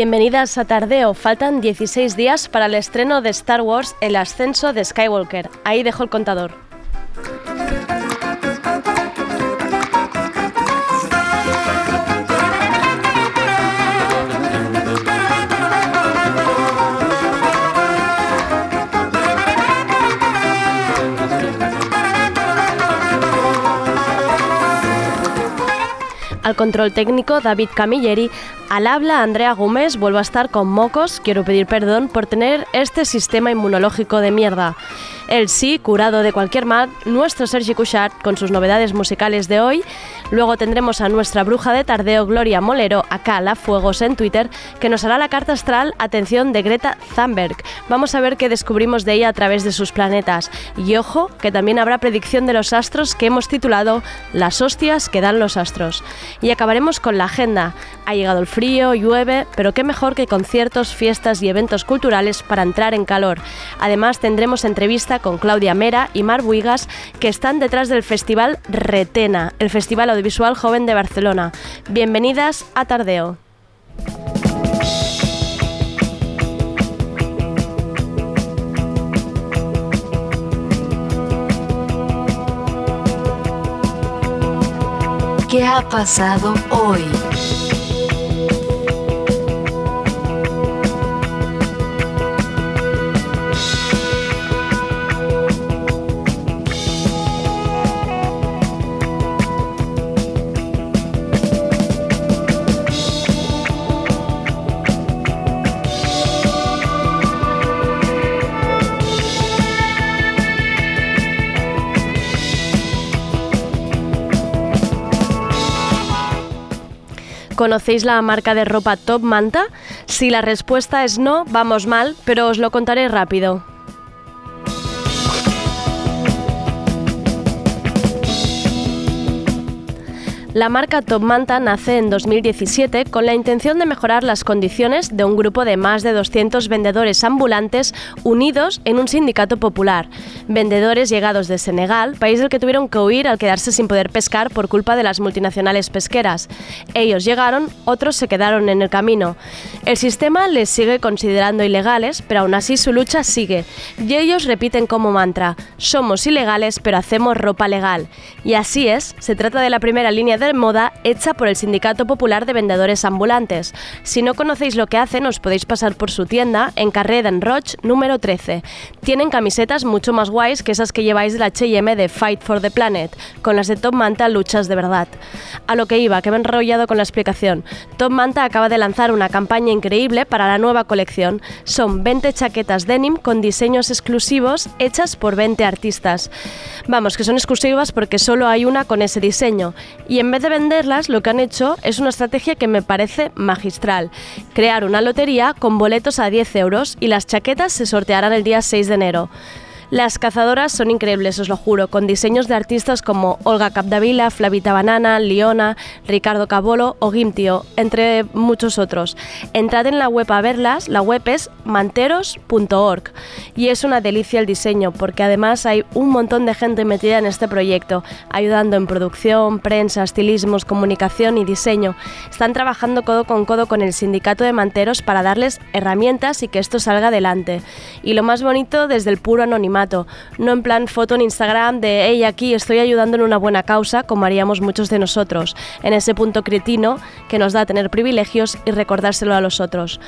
Bienvenidas a Tardeo. Faltan 16 días para el estreno de Star Wars El ascenso de Skywalker. Ahí dejo el contador. Control técnico David Camilleri, al habla Andrea Gómez, vuelvo a estar con mocos, quiero pedir perdón por tener este sistema inmunológico de mierda. El sí, curado de cualquier mal, nuestro Sergi Cuchat con sus novedades musicales de hoy. Luego tendremos a nuestra bruja de tardeo Gloria Molero, acá la Fuegos en Twitter, que nos hará la carta astral Atención de Greta Thunberg. Vamos a ver qué descubrimos de ella a través de sus planetas. Y ojo, que también habrá predicción de los astros que hemos titulado Las hostias que dan los astros. Y acabaremos con la agenda. Ha llegado el frío, llueve, pero qué mejor que conciertos, fiestas y eventos culturales para entrar en calor. Además tendremos entrevista con Claudia Mera y Mar Buigas, que están detrás del Festival Retena, el Festival Audiovisual Joven de Barcelona. Bienvenidas a Tardeo. ¿Qué ha pasado hoy? ¿Conocéis la marca de ropa Top Manta? Si la respuesta es no, vamos mal, pero os lo contaré rápido. La marca Top nace en 2017 con la intención de mejorar las condiciones de un grupo de más de 200 vendedores ambulantes unidos en un sindicato popular. Vendedores llegados de Senegal, país del que tuvieron que huir al quedarse sin poder pescar por culpa de las multinacionales pesqueras. Ellos llegaron, otros se quedaron en el camino. El sistema les sigue considerando ilegales, pero aún así su lucha sigue. Y ellos repiten como mantra, somos ilegales pero hacemos ropa legal. Y así es, se trata de la primera línea de moda hecha por el Sindicato Popular de Vendedores Ambulantes. Si no conocéis lo que hacen, os podéis pasar por su tienda en Carrer d'en Roig número 13. Tienen camisetas mucho más guays que esas que lleváis de la H&M de Fight for the Planet, con las de Top Manta luchas de verdad. A lo que iba, que me he enrollado con la explicación. Top Manta acaba de lanzar una campaña increíble para la nueva colección. Son 20 chaquetas denim con diseños exclusivos hechas por 20 artistas. Vamos, que son exclusivas porque solo hay una con ese diseño. Y en vez de venderlas, lo que han hecho es una estrategia que me parece magistral. Crear una lotería con boletos a 10 euros y las chaquetas se sortearán el día 6 de enero. Las cazadoras son increíbles, os lo juro, con diseños de artistas como Olga Capdavila, Flavita Banana, Liona, Ricardo Cabolo o Gimtio, entre muchos otros. Entrad en la web a verlas, la web es manteros.org y es una delicia el diseño porque además hay un montón de gente metida en este proyecto, ayudando en producción, prensa, estilismos, comunicación y diseño. Están trabajando codo con codo con el sindicato de manteros para darles herramientas y que esto salga adelante. Y lo más bonito desde el puro anonimato no en plan foto en Instagram de, hey, aquí estoy ayudando en una buena causa, como haríamos muchos de nosotros, en ese punto cretino que nos da tener privilegios y recordárselo a los otros.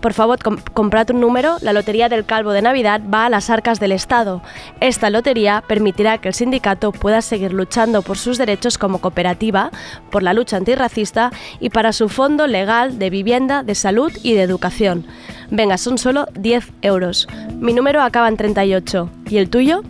por favor, comprad un número, la Lotería del Calvo de Navidad va a las arcas del Estado. Esta lotería permitirá que el sindicato pueda seguir luchando por sus derechos como cooperativa, por la lucha antirracista y para su fondo legal de vivienda, de salud y de educación. Venga, son solo 10 euros. Mi número acaba en 38. ¿Y el tuyo?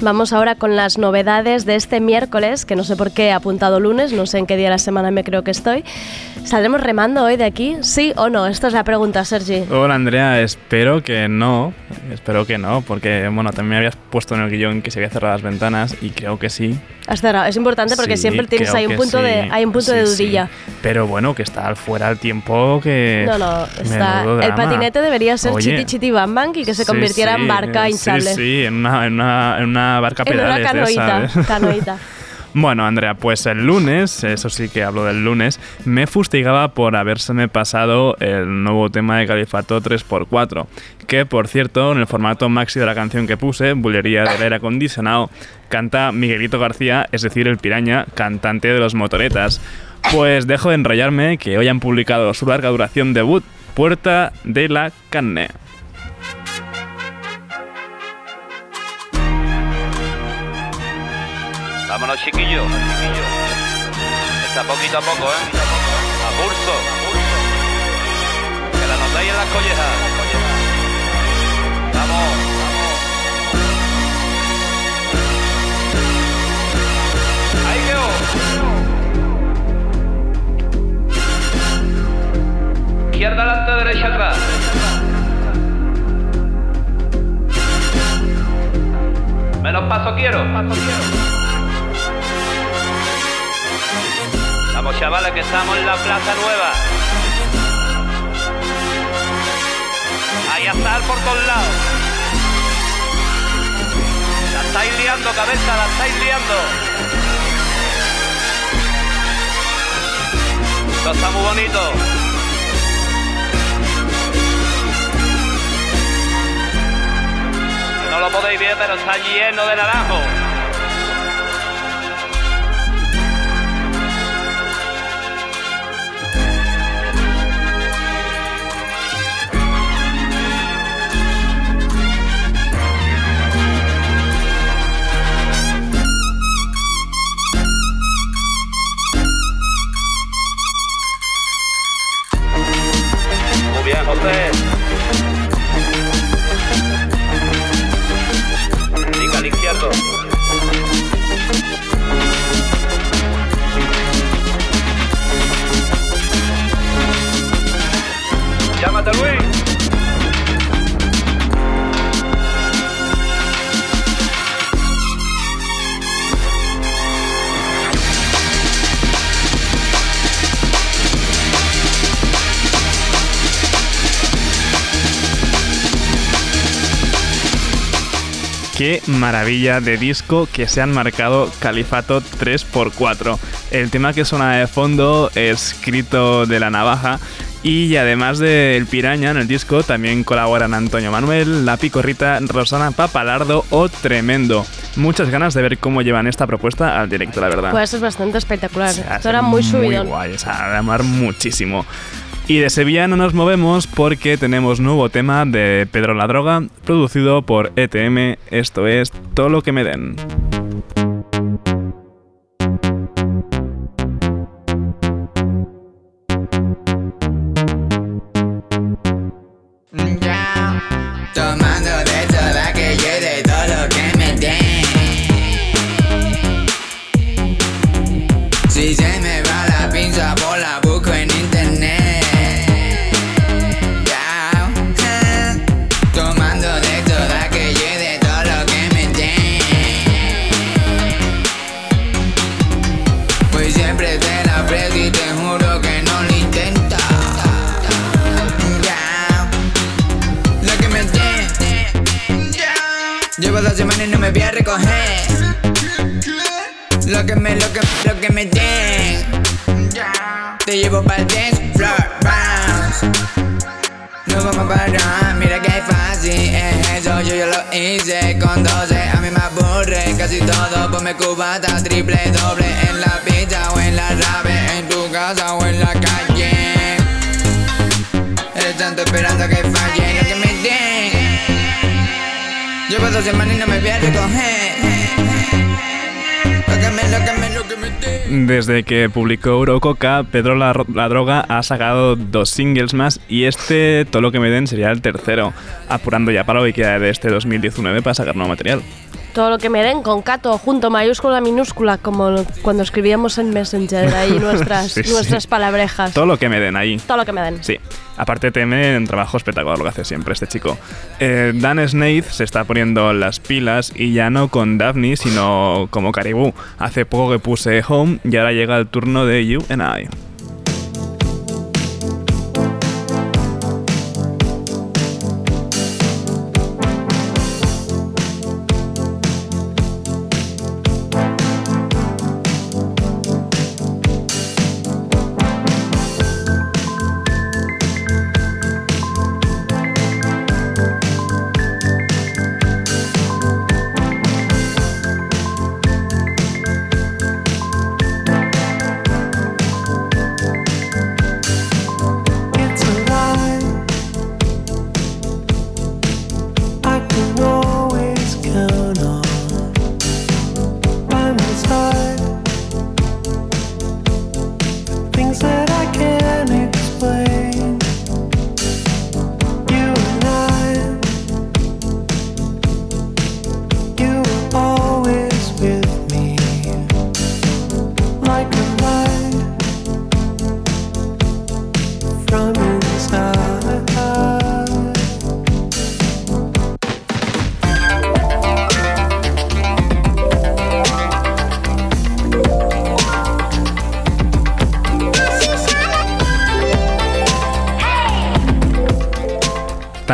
Vamos ahora con las novedades de este miércoles, que no sé por qué he apuntado lunes, no sé en qué día de la semana me creo que estoy. ¿Saldremos remando hoy de aquí? ¿Sí o no? Esta es la pregunta, Sergi. Hola, Andrea. Espero que no. Espero que no, porque, bueno, también me habías puesto en el guion que se había cerrado las ventanas y creo que sí. Has cerrado. Es importante porque siempre tienes ahí un punto, de, hay un punto de dudilla. Pero bueno, que está fuera el tiempo que... No, no, está... El patinete debería ser Chiti Chiti Bam Bang y que se convirtiera en barca hinchable. Sí, sí, en una, en una, en una barca pedales. En una canoita, canoita. Bueno, Andrea, pues el lunes, eso sí que hablo del lunes, me fustigaba por habérseme pasado el nuevo tema de Califato 3x4, que por cierto, en el formato maxi de la canción que puse, Bullería del aire acondicionado, canta Miguelito García, es decir, el piraña, cantante de los motoretas. Pues dejo de enrollarme que hoy han publicado su larga duración debut, Puerta de la Carne. Vámonos, chiquillos. Está poquito a poco, ¿eh? A pulso. Que la notáis en las collejas. Vamos. Ahí quedó. Izquierda adelante, derecha atrás. Menos paso quiero. Paso quiero. Chavales que estamos en la Plaza Nueva. Ahí a estar por todos lados. La estáis liando, cabeza, la estáis liando. Esto está muy bonito. No lo podéis ver, pero está lleno de naranjo. José. Diga al izquierdo. Llámate Luis. Qué maravilla de disco que se han marcado Califato 3x4. El tema que suena de fondo es escrito de la navaja y además del Piraña en el disco también colaboran Antonio Manuel, La Picorrita, Rosana Papalardo o Tremendo. Muchas ganas de ver cómo llevan esta propuesta al directo, la verdad. Pues es bastante espectacular. Esto era muy subido. Muy guay, o sea, de amar muchísimo. Y de Sevilla no nos movemos porque tenemos nuevo tema de Pedro la Droga, producido por ETM, esto es Todo lo que me den. Casi todo Ponme cubata, triple, doble En la pizza o en la rave En tu casa o en la calle. El tanto esperando que falle Lo que me den Yo paso semana y no me voy a recoger. Lo que me, lo que me, den Desde que publicó Eurococa, Pedro la, la Droga ha sacado dos singles más y este, todo lo que me den, sería el tercero, apurando ya para lo que de este 2019 para sacar nuevo material. Todo lo que me den con Cato junto, mayúscula, minúscula, como cuando escribíamos en Messenger ahí nuestras, Sí, sí. nuestras palabrejas. Todo lo que me den ahí. Todo lo que me den. Sí, aparte teme un trabajo espectacular lo que hace siempre este chico. Eh, Dan Snaith se está poniendo las pilas y ya no con Daphne, sino como Caribou. Hace poco que puse Home y ahora llega el turno de You and I.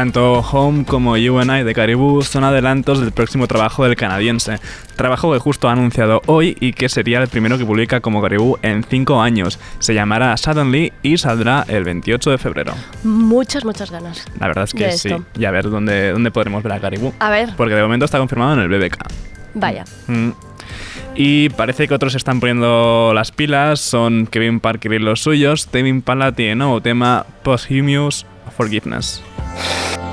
Tanto Home como You and I de Caribou son adelantos del próximo trabajo del canadiense. Trabajo que justo ha anunciado hoy y que sería el primero que publica como Caribou en 5 años. Se llamará Suddenly y saldrá el 28 de febrero. Muchas, muchas ganas. La verdad es que sí. Y a ver dónde, dónde podremos ver a Caribou. A ver, Porque de momento está confirmado en el BBK. vaya. Mm. Y parece que otros están poniendo las pilas, son Kevin Parker y los suyos. Tame Impala tiene nuevo tema Posthumous Forgiveness. you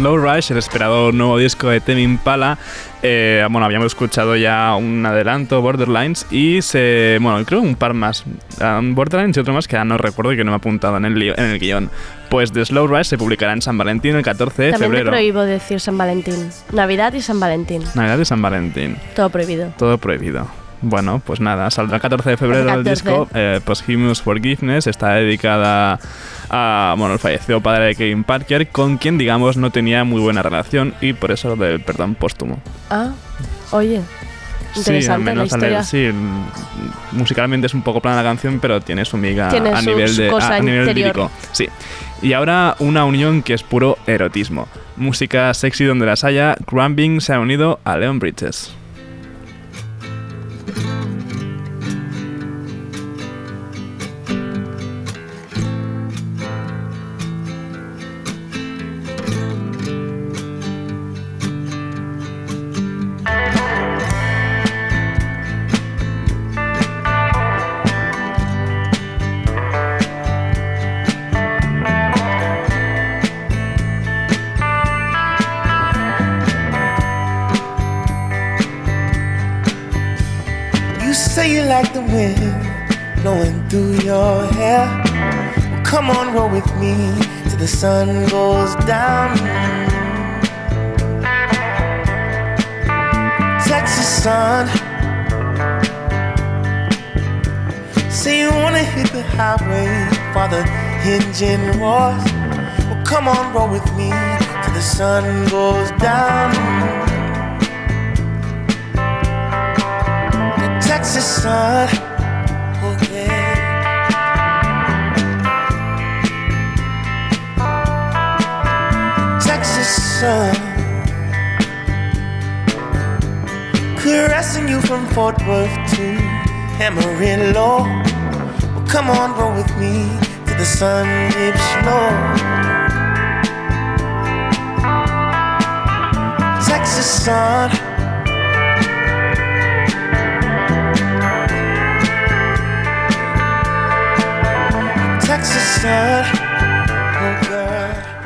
Slow Rush, el esperado nuevo disco de Tame Impala. Eh, bueno, habíamos escuchado ya un adelanto, Borderlines, y se. Bueno, creo un par más. Um, Borderlines y otro más que ya no recuerdo y que no me he apuntado en el, en el guion. Pues The Slow Rush se publicará en San Valentín el 14 de También febrero. prohíbo decir San Valentín. Navidad y San Valentín. Navidad de San Valentín. Todo prohibido. Todo prohibido. Bueno, pues nada, saldrá el 14 de febrero el 14. disco. Eh, Posthumous Forgiveness está dedicada a, bueno, el fallecido padre de Kevin Parker, con quien, digamos, no tenía muy buena relación y por eso lo del perdón póstumo. Ah, oye. Sí, al interesante la menos al- historia. sí, musicalmente es un poco plana la canción, pero tiene su miga Tiene a su- nivel su de cosa a, a nivel lírico. Sí. Y ahora una unión que es puro erotismo. Música sexy donde las haya, Crumbing se ha unido a Leon Bridges.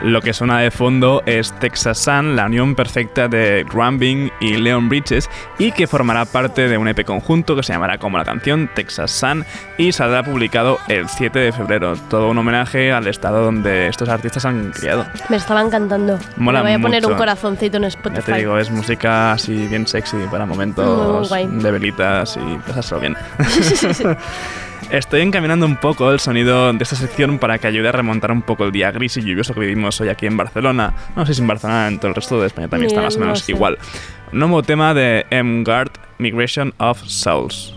Lo que suena de fondo es Texas Sun, la unión perfecta de Grumbing y Leon Bridges, y que formará parte de un EP conjunto que se llamará como la canción Texas Sun y saldrá publicado el 7 de febrero. Todo un homenaje al estado donde estos artistas han criado. Me estaba encantando. Mola Me voy a poner mucho. un corazoncito en Ya Spotify. te digo, es música así bien sexy para momentos de velitas y pasárselo bien. Estoy encaminando un poco el sonido de esta sección para que ayude a remontar un poco el día gris y lluvioso que vivimos hoy aquí en Barcelona. No sé si en Barcelona, en todo el resto de España también está más o no menos sé. igual. Un nuevo tema de M. Guard, Migration of Souls.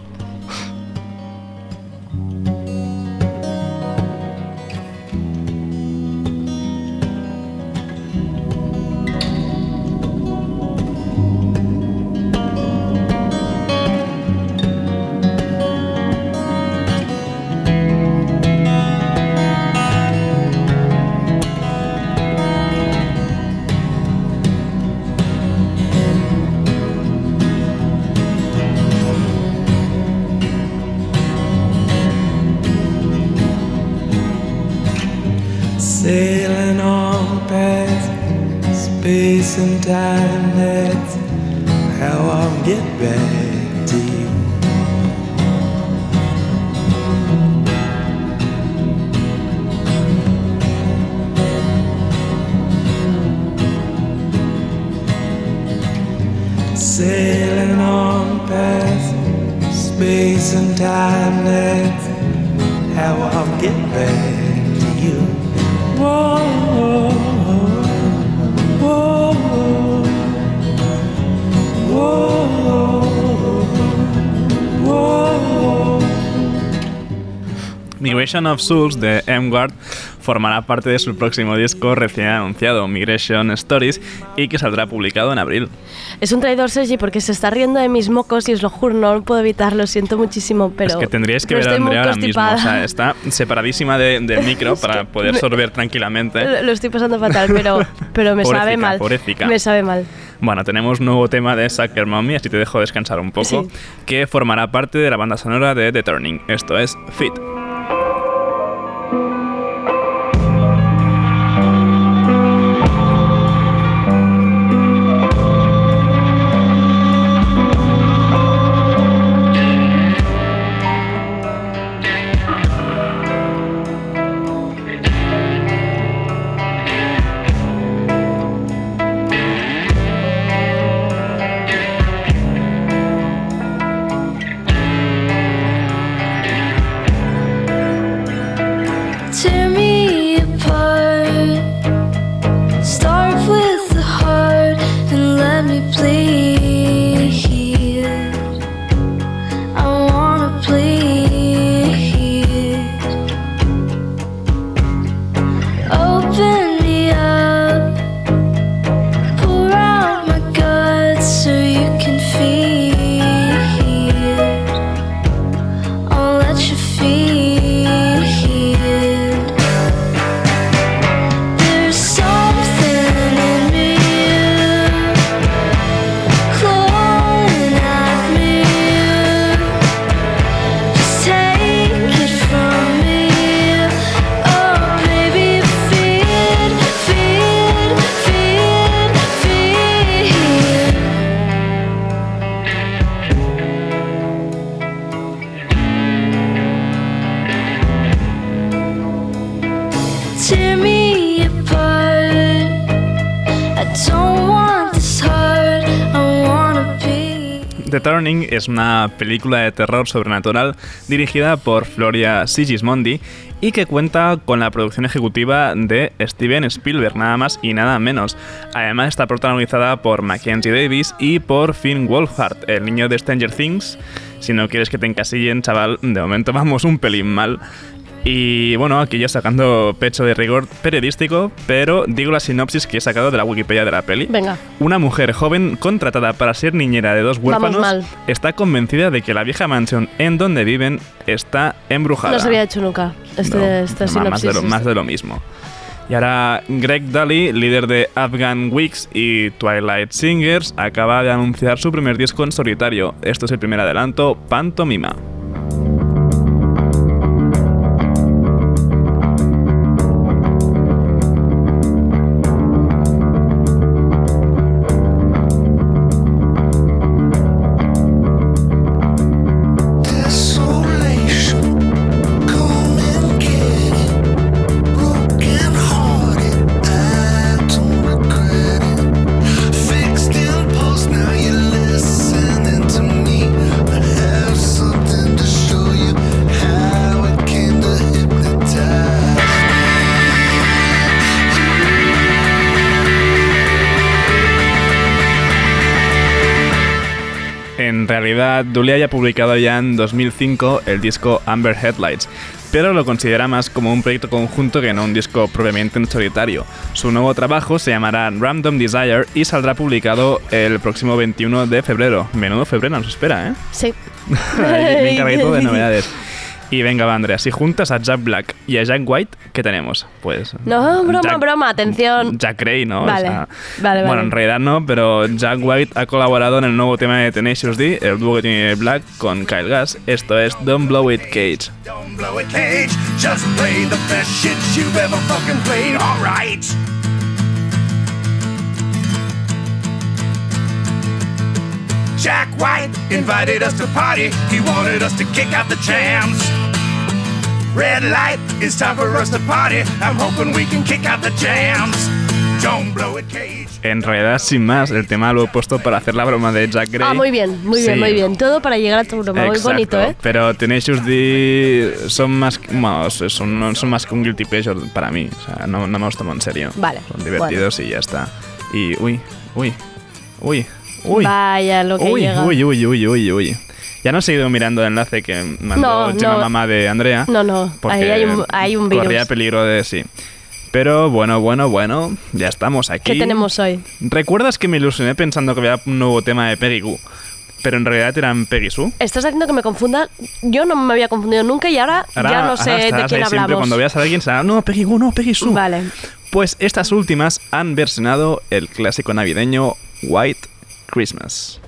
Migration of Souls de M. Guard formará parte de su próximo disco recién anunciado, Migration Stories, y que saldrá publicado en abril. Es un traidor, Sergi, porque se está riendo de mis mocos y os lo juro, no puedo evitarlo, siento muchísimo, pero... es que tendríais que ver a Andrea ahora mismo. O sea, está separadísima de- del micro para poder sorber tranquilamente. Lo lo estoy pasando fatal, pero, pero me sabe mal. Me sabe mal. Bueno, tenemos nuevo tema de Sucker Mommy, así te dejo descansar un poco, Sí. que formará parte de la banda sonora de The Turning. Esto es Fit. Turning es una película de terror sobrenatural dirigida por Floria Sigismondi y que cuenta con la producción ejecutiva de Steven Spielberg, nada más y nada menos. Además está protagonizada por Mackenzie Davis y por Finn Wolfhard, el niño de Stranger Things. Si no quieres que te encasillen, chaval, de momento vamos un pelín mal. Y bueno, aquí yo sacando pecho de rigor periodístico, pero digo la sinopsis que he sacado de la Wikipedia de la peli. Venga. Una mujer joven contratada para ser niñera de dos huérfanos mal. está convencida de que la vieja mansión en donde viven está embrujada. No se había hecho nunca este, No, esta más- sinopsis. más, de lo, más de lo mismo. Y ahora Greg Daly, líder de Afghan Weeks y Twilight Singers, acaba de anunciar su primer disco en solitario. Esto es el primer adelanto, Pantomima. En realidad, Dully haya publicado ya en 2005 el disco Amber Headlights, pero lo considera más como un proyecto conjunto que no un disco propiamente en solitario. Su nuevo trabajo se llamará Random Desire y saldrá publicado el próximo 21 de febrero. Menudo febrero nos espera, ¿eh? Sí. Bien cargadito de novedades. Y venga, va, Andrea, si juntas a Jack Black y a Jack White, ¿qué tenemos? Pues. No, broma, Jack- broma, atención. Jack Gray, ¿no? Vale, vale, vale. Bueno, en realidad no, pero Jack White ha colaborado en el nuevo tema de Tenacious D, el dúo que tiene Black con Kyle Gass. Esto es Don't Blow It Cage. Don't blow it, Cage. Just play the best shit you've ever fucking played. All Jack White invited us to party. He wanted us to kick out the jams. Red light, it's time for us to party. I'm hoping we can kick out the jams. Don't blow it, Cage. En realidad, sin más, el tema lo he puesto para hacer la broma de Jack Gray. Ah, muy bien, muy bien, Sí. muy bien. Todo para llegar a tu broma. Muy Exacto, bonito, ¿eh? Pero Tenacious D son más, bueno, son, son más que un guilty pleasure para mí. O sea, no, no me los tomo en serio. Vale, Son divertidos y ya está. Y, uy, uy, uy, uy. Vaya, lo que uy, llega. uy, uy, uy, uy, uy. Ya no he seguido mirando el enlace que mandó No, mamá de Andrea. No, no, porque ahí hay un, hay un virus. Corría peligro de sí. Pero bueno, bueno, bueno, ya estamos aquí. ¿Qué tenemos hoy? ¿Recuerdas que me ilusioné pensando que había un nuevo tema de Peggy Goo? Pero en realidad eran Peggy Sue. Estás haciendo que me confunda. Yo no me había confundido nunca y ahora, Ahora- ya no sé de quién ahí Siempre hablamos. cuando veas a alguien será, no, Peggy Goo, no, Peggy Sue. Vale. Pues estas últimas han versionado el clásico navideño White Christmas.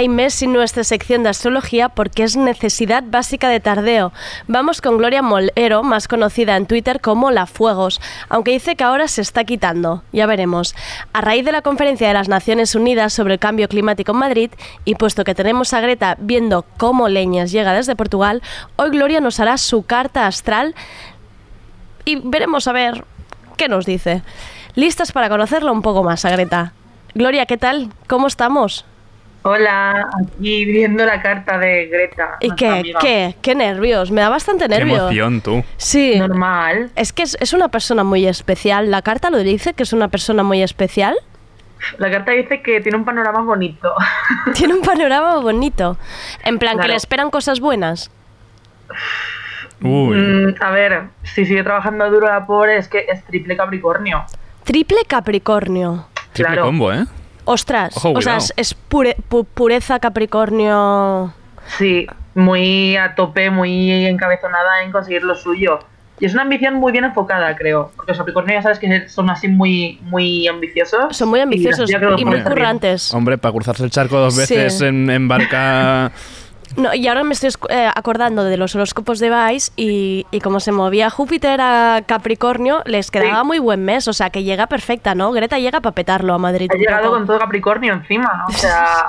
Hay mes sin nuestra sección de astrología porque es necesidad básica de tardeo. Vamos con Gloria Molero, más conocida en Twitter como La Fuegos, aunque dice que ahora se está quitando. Ya veremos. A raíz de la conferencia de las Naciones Unidas sobre el cambio climático en Madrid, y puesto que tenemos a Greta viendo cómo Leñas llega desde Portugal, hoy Gloria nos hará su carta astral y veremos a ver qué nos dice. ¿Listas para conocerla un poco más a Greta? Gloria, ¿qué tal? ¿Cómo estamos? Hola, aquí viendo la carta de Greta. ¿Y qué? amiga. ¿Qué? ¿Qué nervios? Me da bastante Qué nervio. emoción, tú. Sí. Normal. Es que es, es una persona muy especial. ¿La carta lo dice que es una persona muy especial? La carta dice que tiene un panorama bonito. Tiene un panorama bonito. En plan, que le esperan cosas buenas. Uy. Mm, a ver, si sigue trabajando duro la pobre es que es triple Capricornio. Triple Capricornio. Triple claro. combo, ¿eh? Ostras, Ojo, o sea, es, es pure- pu- pureza Capricornio. Sí, muy a tope, muy encabezonada en conseguir lo suyo. Y es una ambición muy bien enfocada, creo. Porque los Capricornio ya sabes que son así muy, muy ambiciosos. Son muy ambiciosos y muy currantes. Hombre, para cruzarse el charco dos Sí. veces en, en barca. No, y ahora me estoy eh, acordando de los horóscopos de Vice y, y como se movía Júpiter a Capricornio, les quedaba Sí. muy buen mes, o sea que llega perfecta, ¿no? Greta llega para petarlo a Madrid. Ha llegado poco. con todo Capricornio encima, ¿no? O sea,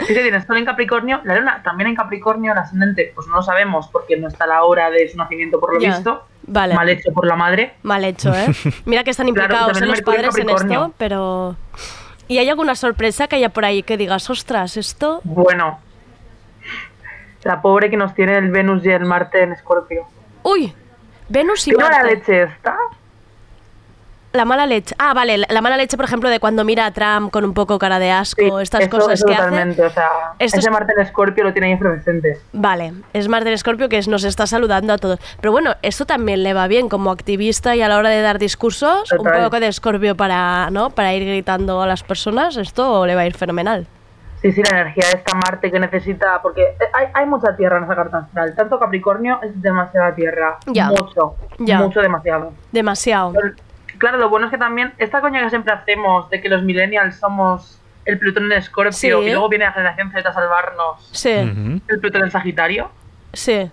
Sí que tienes Sol en Capricornio, la Luna también en Capricornio, el ascendente, pues no lo sabemos porque no está la hora de su nacimiento por lo visto. vale. Mal hecho por la madre. Mal hecho, ¿eh? Mira que están implicados los en padres en esto, pero... ¿Y hay alguna sorpresa que haya por ahí que digas, ostras, esto... Bueno, la pobre que nos tiene el Venus y el Marte en Escorpio. ¡Uy! Venus y ¿Qué mala Marte. leche está? La mala leche. Ah, vale, la, la mala leche, por ejemplo, de cuando mira a Trump con un poco cara de asco, estas eso, cosas eso que totalmente, hace. o sea, Esto ese es- Marte en Escorpio lo tiene ahí efervescente. Vale, es más del Escorpio que nos está saludando a todos. Pero bueno, esto también le va bien como activista y a la hora de dar discursos, un poco de Escorpio para, ¿no? para ir gritando a las personas, esto le va a ir fenomenal. Sí, sí, la energía de esta Marte que necesita, porque hay, hay mucha tierra en esa carta astral. Tanto Capricornio es demasiada tierra. Ya. Mucho. Ya. Mucho, demasiado. Demasiado. Pero, Claro, lo bueno es que también esta coña que siempre hacemos de que los millennials somos el Plutón en Escorpio Sí. y luego viene la generación Z a salvarnos Sí, el Plutón en Sagitario. sí.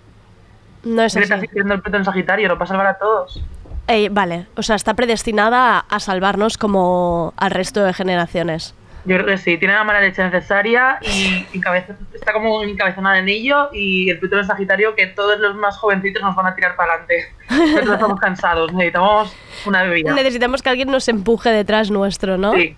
No es Greta así. siendo el Plutón en Sagitario, lo va a salvar a todos. Ey, vale, o sea, está predestinada a, a salvarnos como al resto de generaciones. Yo creo que sí, tiene la mala leche necesaria y encabeza- está como encabezonada en ello y el Plutón en Sagitario que todos los más jovencitos nos van a tirar para adelante. Nosotros estamos cansados, necesitamos una bebida. Necesitamos que alguien nos empuje detrás nuestro, ¿no? Sí,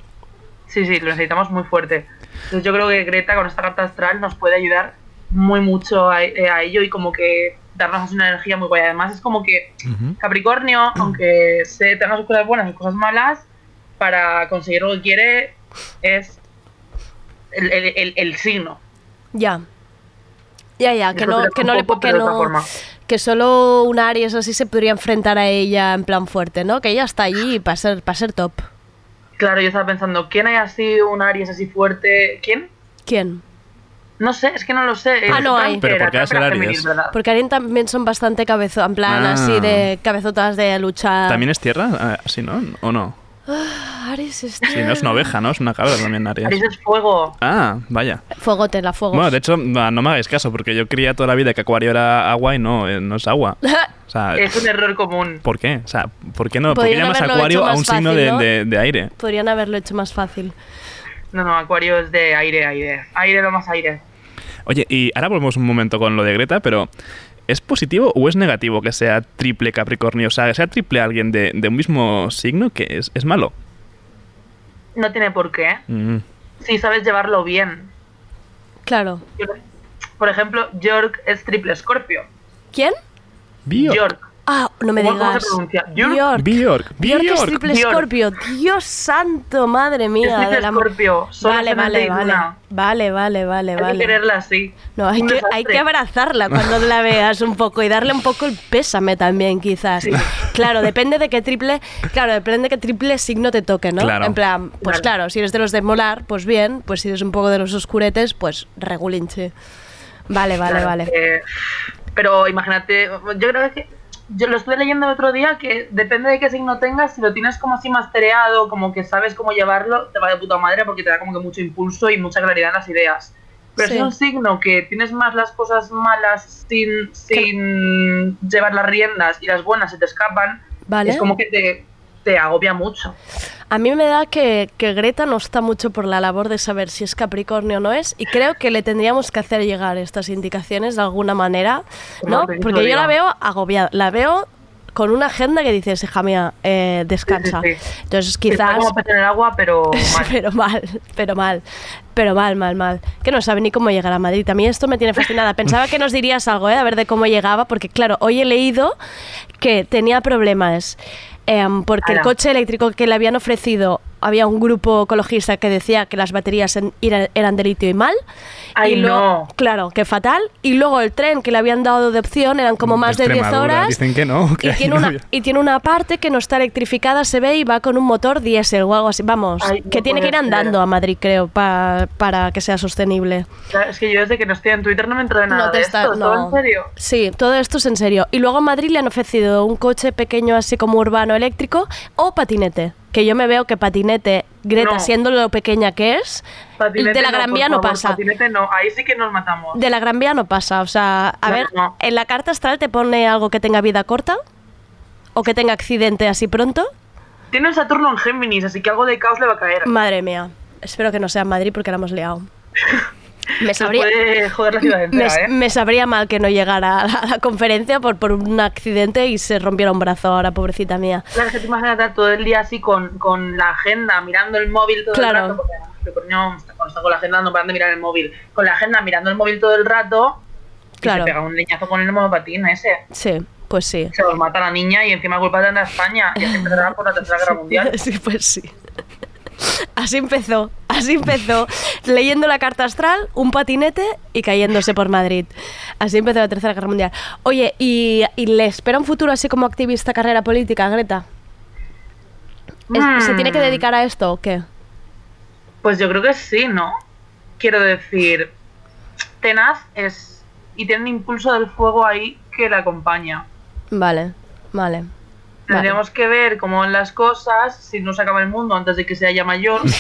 sí, sí, lo necesitamos muy fuerte. Entonces yo creo que Greta con esta carta astral nos puede ayudar muy mucho a, eh, a ello y como que darnos una energía muy guay. Además es como que Capricornio, aunque se tenga sus cosas buenas y cosas malas, para conseguir lo que quiere es el, el- el- el signo. Ya. Ya, ya, que no, que no le que no, que solo un Aries así se podría enfrentar a ella en plan fuerte, ¿no? Que ella está allí para ser, para ser top. Claro, yo estaba pensando, ¿quién hay así un Aries así fuerte? ¿Quién? ¿Quién? No sé, es que no lo sé. Ah, Es no hay. Pero era, ¿por qué va a Trump ser era Aries? Porque Aries también son bastante cabezos, en plan Ah. así de cabezotas de lucha. ¿También es tierra? Ah, ¿Sí, no? ¿O no? Ah, Aries es Sí, no es una oveja, ¿no? Es una cabra también, Aries Aries. es fuego. Ah, vaya. Fuegote, la fuego. Bueno, de hecho, no me hagáis caso, porque yo creía toda la vida que Acuario era agua y no, eh, no es agua. O sea, Es un error común. ¿por qué? O sea, ¿por qué no? ¿Por qué llamas Acuario a un signo fácil, de, ¿no? de- de aire? Podrían haberlo hecho más fácil. No, no, Acuario es de aire, aire. Aire lo más aire. Oye, y ahora volvemos un momento con lo de Greta, pero ¿es positivo o es negativo que sea triple Capricornio? O sea, que sea triple alguien de, de un mismo signo, que es, es malo. No tiene por qué. Mm. Si sabes llevarlo bien. Claro. Por ejemplo, York es triple escorpio. ¿Quién? Bjork. York. Ah, no me ¿Cómo- cómo digas. se pronuncia? Bjork. Bjork. Bjork. Bjork es Bjork. triple Bjork. escorpio. Dios santo, madre Es mía. triple del amor. escorpio. Sol, Vale, vale, vale. Vale, vale, vale, Hay que quererla así. No, hay que, hay que abrazarla cuando la veas un poco y darle un poco el pésame también, quizás. Claro, depende de qué triple, claro, depende de qué triple signo te toque, ¿no? Claro. En plan, pues Claro. claro, si eres de los de molar, pues bien, pues si eres un poco de los oscuretes, pues regulinche. Vale, vale, Claro, vale. eh, pero imagínate, yo creo que yo lo estuve leyendo el otro día que depende de qué signo tengas, si lo tienes como así mastereado, como que sabes cómo llevarlo, te va de puta madre porque te da como que mucho impulso y mucha claridad en las ideas. Pero Sí. si es un signo que tienes más las cosas malas sin, sin llevar las riendas y las buenas se te escapan, Vale. es como que te, te agobia mucho. A mí me da que, que Greta no está mucho por la labor de saber si es Capricornio o no es, y creo que le tendríamos que hacer llegar estas indicaciones de alguna manera, ¿no? Porque yo la veo agobiada, la veo con una agenda que dices, hija mía, eh, descansa. Sí, sí, sí. Entonces Está quizás... como agua, pero mal. pero mal, pero mal, pero mal, mal, mal. Que no sabe ni cómo llegar a Madrid. A mí esto me tiene fascinada. Pensaba que nos dirías algo, ¿eh? A ver de cómo llegaba, porque claro, hoy he leído que tenía problemas. em, porque el coche eléctrico que le habían ofrecido había un grupo ecologista que decía que las baterías en- eran de litio y mal. Ay, y luego, no. Claro, que fatal. Y luego el tren que le habían dado de opción eran como más de 10 Extremadura, horas. Dicen que no. que Y tiene, no una, había- y tiene una parte que no está electrificada, se ve, y va con un motor diésel o algo así. Vamos, Ay, no que tiene que ir ser. andando a Madrid, creo, pa- para que sea sostenible. Claro, Es que yo desde que no estoy en Twitter no me entero de nada No te de está- esto. ¿Todo no. en serio? Sí, todo esto es en serio. Y luego en Madrid le han ofrecido un coche pequeño, así como urbano eléctrico, o patinete. Que yo me veo que patinete, Greta, No. siendo lo pequeña que es, Patinete de la Gran Vía no pasa. Patinete no, ahí sí que nos matamos. De la Gran Vía no pasa. O sea, a ver, en la carta astral te pone algo que tenga vida corta o que tenga accidente así pronto. Tiene un Saturno en Géminis, así que algo de caos le va a caer. Madre mía. Espero que no sea en Madrid porque la hemos liado. Me Se sabría, puede joder la ciudad me, entera, ¿eh? me sabría mal que no llegara a la, a la conferencia por, por un accidente y se rompiera un brazo ahora, pobrecita mía. Claro, que te imaginas estar todo el día así con, con la agenda, mirando el móvil todo Claro. el rato. Porque además, Capricornio, cuando está con la agenda no paran de mirar el móvil. Con la agenda mirando el móvil todo el rato, y Claro. se pega un leñazo con el monopatín ese. Sí, pues sí. Se los mata la niña y encima culpa de España. Y así empezará por la Tercera Guerra Mundial. Sí, pues sí. Así empezó, así empezó, leyendo la carta astral, un patinete y cayéndose por Madrid. Así empezó la Tercera Guerra Mundial. Oye, ¿y, y le espera un futuro así como activista, carrera política, Greta? ¿Es- ¿Se tiene que Mm. dedicar a esto o qué? Pues yo creo que sí, ¿no? Quiero decir, tenaz es y tiene un impulso del fuego ahí que la acompaña. Vale, vale. Vale. Tendríamos que ver cómo van las cosas si no se acaba el mundo antes de que sea ya mayor.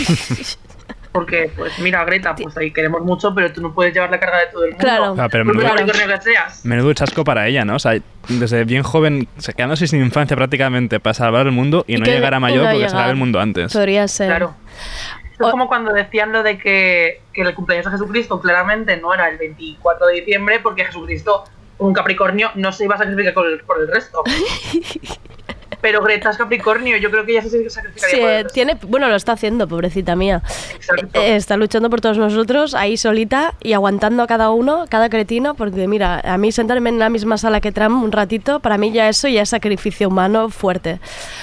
Porque, pues mira, Greta, pues ahí queremos mucho, pero tú no puedes llevar la carga de todo el mundo. Claro. Ah, pero menudo, Capricornio que seas. menudo chasco para ella, ¿no? O sea, desde bien joven, se quedándose sin infancia prácticamente para salvar el mundo y, Y no llegar a mayor porque se acabe el mundo antes. Podría ser. Claro. Es O- como cuando decían lo de que, que el cumpleaños de Jesucristo claramente no era el 24 de diciembre porque Jesucristo, un Capricornio, no se iba a sacrificar por el, por el resto. Pero Greta es Capricornio, yo creo que ella se sacrificaría Sí, tiene, bueno, lo está haciendo, pobrecita mía. Exacto. Eh, está luchando por todos nosotros, ahí solita y aguantando a cada uno, cada cretino, porque mira, a mí sentarme en la misma sala que Trump un ratito, para mí ya eso ya es sacrificio humano fuerte.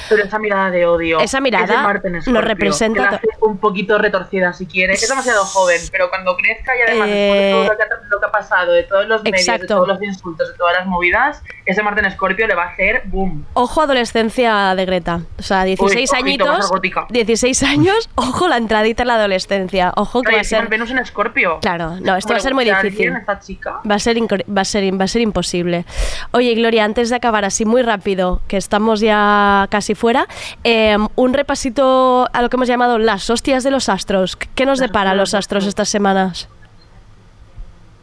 Pero esa mirada de odio. Esa mirada en nos representa la hace un poquito retorcida si quiere. Es demasiado joven, pero cuando crezca y además Eh, todo lo que, ha, lo que ha pasado, de todos los medios, Exacto. de todos los insultos, de todas las movidas, ese Marte en Escorpio le va a hacer boom. Ojo adolescencia de Greta, o sea, 16 Uy, añitos, más gótica. 16 años, ojo la entradita en la adolescencia, ojo que Oye, va a ser... Venus en Escorpio. Claro, no, esto ¿Cómo va a ser muy difícil. alguien esta chica? Va a, ser va, a ser, va a ser imposible. Oye, Gloria, antes de acabar así muy rápido, que estamos ya casi fuera, eh, un repasito a lo que hemos llamado las hostias de los astros. ¿Qué nos depara los astros. estas semanas?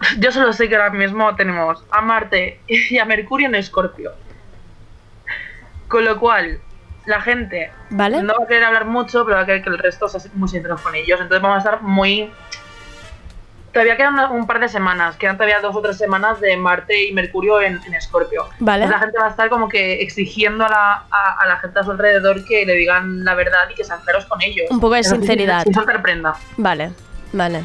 Yo solo sé que ahora mismo tenemos a Marte y a Mercurio en Escorpio. Con lo cual, la gente ¿Vale? no va a querer hablar mucho, pero va a querer que el resto sea muy sinceros con ellos. Entonces vamos a estar muy... Todavía quedan un par de semanas, quedan todavía dos o tres semanas de Marte y Mercurio en, en Escorpio. Vale. Entonces la gente va a estar como que exigiendo a la, a, a la gente a su alrededor que le digan la verdad y que sean claros con ellos. Un poco de Eso sinceridad. Sin. Vale, vale.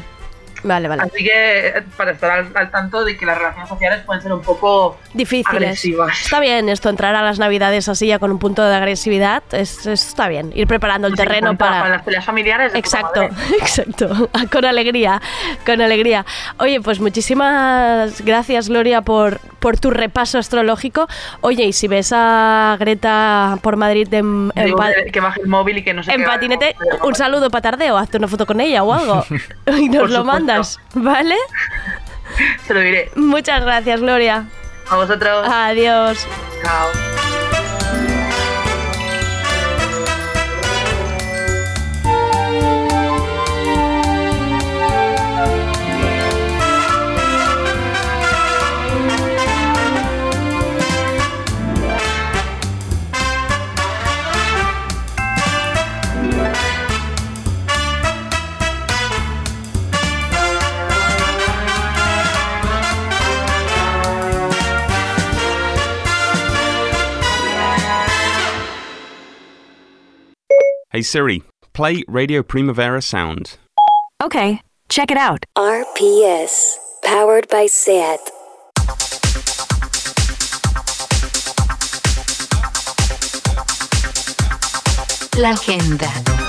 Vale, vale. Así que eh, para estar al, al tanto de que las relaciones sociales pueden ser un poco Difíciles. agresivas. Está bien esto, entrar a las navidades así ya con un punto de agresividad. Es, está bien. Ir preparando el Nos terreno para... para las peleas familiares. Exacto, exacto. Con alegría, con alegría. Oye, pues muchísimas gracias, Gloria, por, por tu repaso astrológico. Oye, y si ves a Greta por Madrid en, en Digo pa- que, que baje el móvil y que no se en patinete, un saludo para tardeo, hazte una foto con ella o algo. y nos Por lo supuesto. ¿Vale? Se lo diré. Muchas gracias, Gloria. A vosotros. Adiós. Chao. Hey Siri, play Radio Primavera Sound. Okay, check it out. RPS, powered by SAT. La agenda.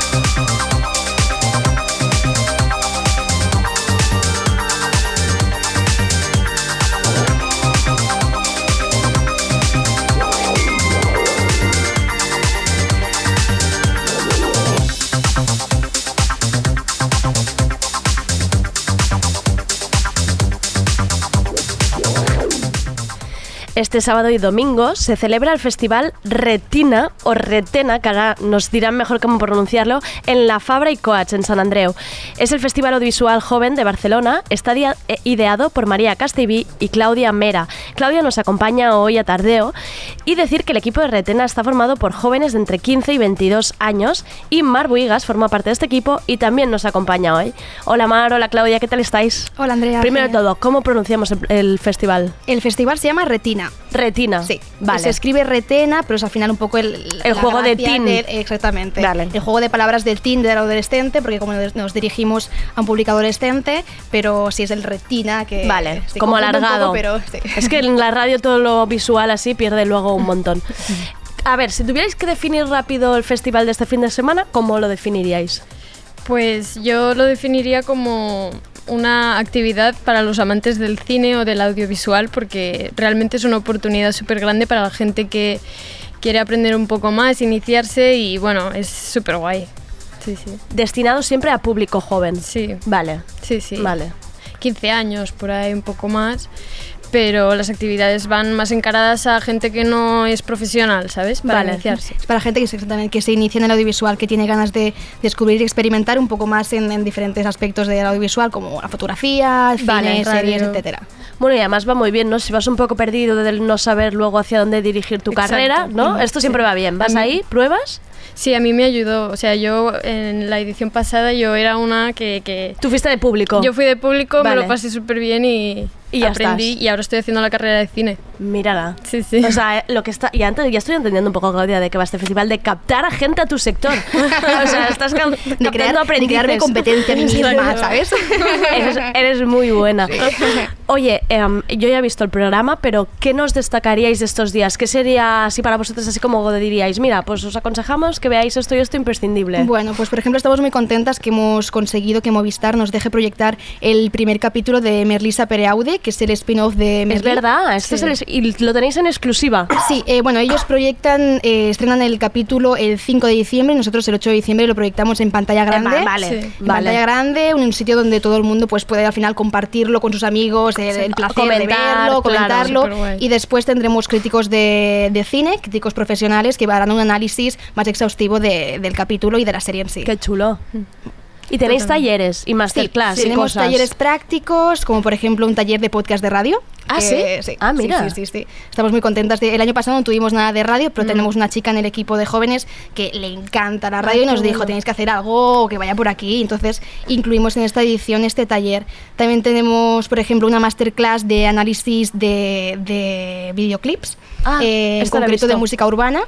Este sábado y domingo se celebra el festival Retina o Retena, que ahora nos dirán mejor cómo pronunciarlo, en la Fabra y Coats, en San Andreu. Es el festival audiovisual joven de Barcelona, está eh, ideado por María Castellví y Claudia Mera. Claudia nos acompaña hoy a Tardeo y decir que el equipo de Retena está formado por jóvenes de entre 15 y 22 años y Mar Buigas forma parte de este equipo y también nos acompaña hoy. Hola Mar, hola Claudia, ¿qué tal estáis? Hola Andrea. Primero de todo, ¿cómo pronunciamos el- el festival? El festival se llama Retina. Retina. Sí, Vale. Se escribe Retena, pero es al final un poco el, El juego de teen. del- exactamente. Vale. El juego de palabras del teen del adolescente, porque como nos- dirigimos a un público adolescente, pero sí es el Retina que. Vale, sí, como alargado. poco, pero sí. Es que en la radio todo lo visual así pierde luego un montón. A ver, si tuvierais que definir rápido el festival de este fin de semana, ¿cómo lo definiríais? Pues yo lo definiría como una actividad para los amantes del cine o del audiovisual porque realmente es una oportunidad súper grande para la gente que quiere aprender un poco más, iniciarse y bueno, es súper guay. Sí, sí. Destinado siempre a público joven. Sí. Vale. Sí, sí. Vale. 15 años, por ahí un poco más. Pero las actividades van más encaradas a gente que no es profesional, ¿sabes? Para Vale. iniciarse. Es para gente que se, también que se inicia en el audiovisual, que tiene ganas de descubrir y experimentar un poco más en, en diferentes aspectos del audiovisual, como la fotografía, el Vale, cine, radio. series, etcétera. Bueno, y además va muy bien, ¿no? Si vas un poco perdido del no saber luego hacia dónde dirigir tu Exacto. carrera, ¿no? Ujú, Esto siempre sí. va bien. ¿Vas ahí? ¿Pruebas? Sí, a mí me ayudó. O sea, yo en la edición pasada yo era una que... que Tú fuiste de público. Yo fui de público, Vale. me lo pasé súper bien y, Y ya aprendí estás. y ahora estoy haciendo la carrera de cine. Mírala. Sí, sí. O sea, lo que está. Y antes ya estoy entendiendo un poco, Claudia, de que va este festival de captar a gente a tu sector. o sea, estás ca- captando crear- de crearme competencia a mí misma. ¿sabes? eres, eres muy buena. Oye, em, yo ya he visto el programa, pero ¿qué nos destacaríais de estos días? ¿Qué sería así para vosotros, así como diríais? Mira, pues os aconsejamos que veáis esto y esto imprescindible. Bueno, pues por ejemplo estamos muy contentas que hemos conseguido que Movistar nos deje proyectar el primer capítulo de Merlisa Pereaude, que es el spin-off de Merli. es verdad, este Sí. es el- y lo tenéis en exclusiva. Sí, eh, bueno, ellos proyectan, eh, estrenan el capítulo el 5 de diciembre, nosotros el 8 de diciembre lo proyectamos en pantalla grande. va- vale, Sí. vale. En pantalla grande, un sitio donde todo el mundo pues puede al final compartirlo con sus amigos, el, el placer Comentar, de verlo, claro, comentarlo. y después tendremos críticos de, de cine, críticos profesionales que harán un análisis más exhaustivo de- del capítulo y de la serie en sí. Qué chulo. Y tenéis talleres y masterclass Sí, y tenemos cosas. talleres prácticos, como por ejemplo un taller de podcast de radio. Ah, que- ¿sí? Ah, mira. Sí, sí, sí, sí. Estamos muy contentas. De, el año pasado no tuvimos nada de radio, pero Mm. tenemos una chica en el equipo de jóvenes que le encanta la radio Ay, y nos dijo, tenéis que hacer algo que vaya por aquí. Entonces incluimos en esta edición este taller. También tenemos, por ejemplo, una masterclass de análisis de, de videoclips, Ah, eh, en concreto de música urbana.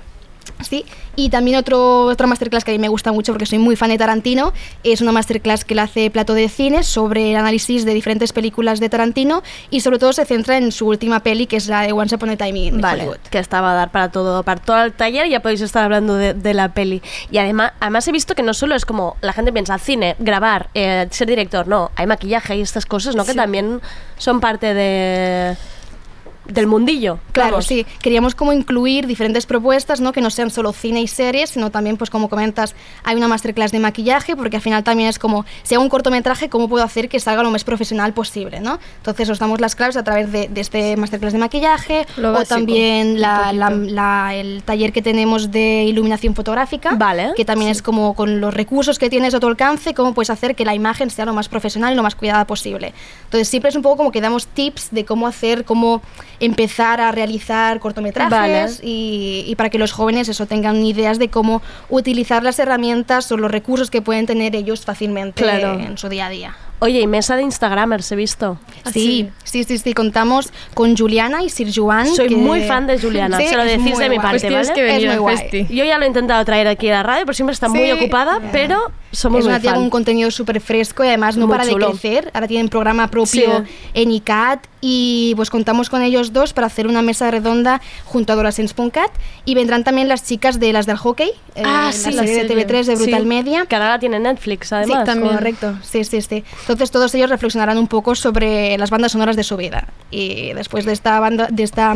Sí, y también otro, otra masterclass que a mí me gusta mucho porque soy muy fan de Tarantino, es una masterclass que la hace Plato de Cine sobre el análisis de diferentes películas de Tarantino y sobre todo se centra en su última peli que es la de Once Upon a Time in Vale, Hollywood. que estaba a dar para todo, para todo el taller, ya podéis estar hablando de, de la peli. Y además, además he visto que no solo es como la gente piensa cine, grabar, eh, ser director, no, hay maquillaje y estas cosas, ¿no? Que también son parte de... del mundillo. Claro, vamos. sí. Queríamos como incluir diferentes propuestas, ¿no? Que no sean solo cine y series, sino también, pues como comentas, hay una masterclass de maquillaje, porque al final también es como, si hago un cortometraje, ¿cómo puedo hacer que salga lo más profesional posible, ¿no? Entonces os damos las claves a través de, de este masterclass de maquillaje, Lo o básico, también un la- la- poquito. la- el taller que tenemos de iluminación fotográfica, Vale, que también es como con los recursos que tienes a tu alcance, cómo puedes hacer que la imagen sea lo más profesional y lo más cuidada posible. Entonces siempre es un poco como que damos tips de cómo hacer, cómo empezar a realizar cortometrajes Vale. y, y para que los jóvenes eso tengan ideas de cómo utilizar las herramientas o los recursos que pueden tener ellos fácilmente Claro. en su día a día. Oye, y mesa de Instagramers he visto. Sí, sí, sí, sí, contamos con Juliana y Sir Juan. Soy que- muy fan de Juliana, Sí, se lo decís muy de mi guay. parte, Pues ¿vale? que venir Es muy guay. festi. Yo ya lo he intentado traer aquí a la radio, pero siempre está muy Sí. ocupada, pero somos es muy una tía fan. con un contenido súper fresco y además no Muy para chulo. de crecer. Ahora tienen programa propio Sí. en ICAT y pues contamos con ellos dos para hacer una mesa redonda junto a Adolescents Puncat y vendrán también las chicas de las del hockey, eh, Ah, la sí, serie de TV3 de Brutal Sí, Media. Que ahora la tiene Netflix, además. sí, también. Correcto, sí, sí, sí. Entonces todos ellos reflexionarán un poco sobre las bandas sonoras de su vida. Y después de esta banda, de esta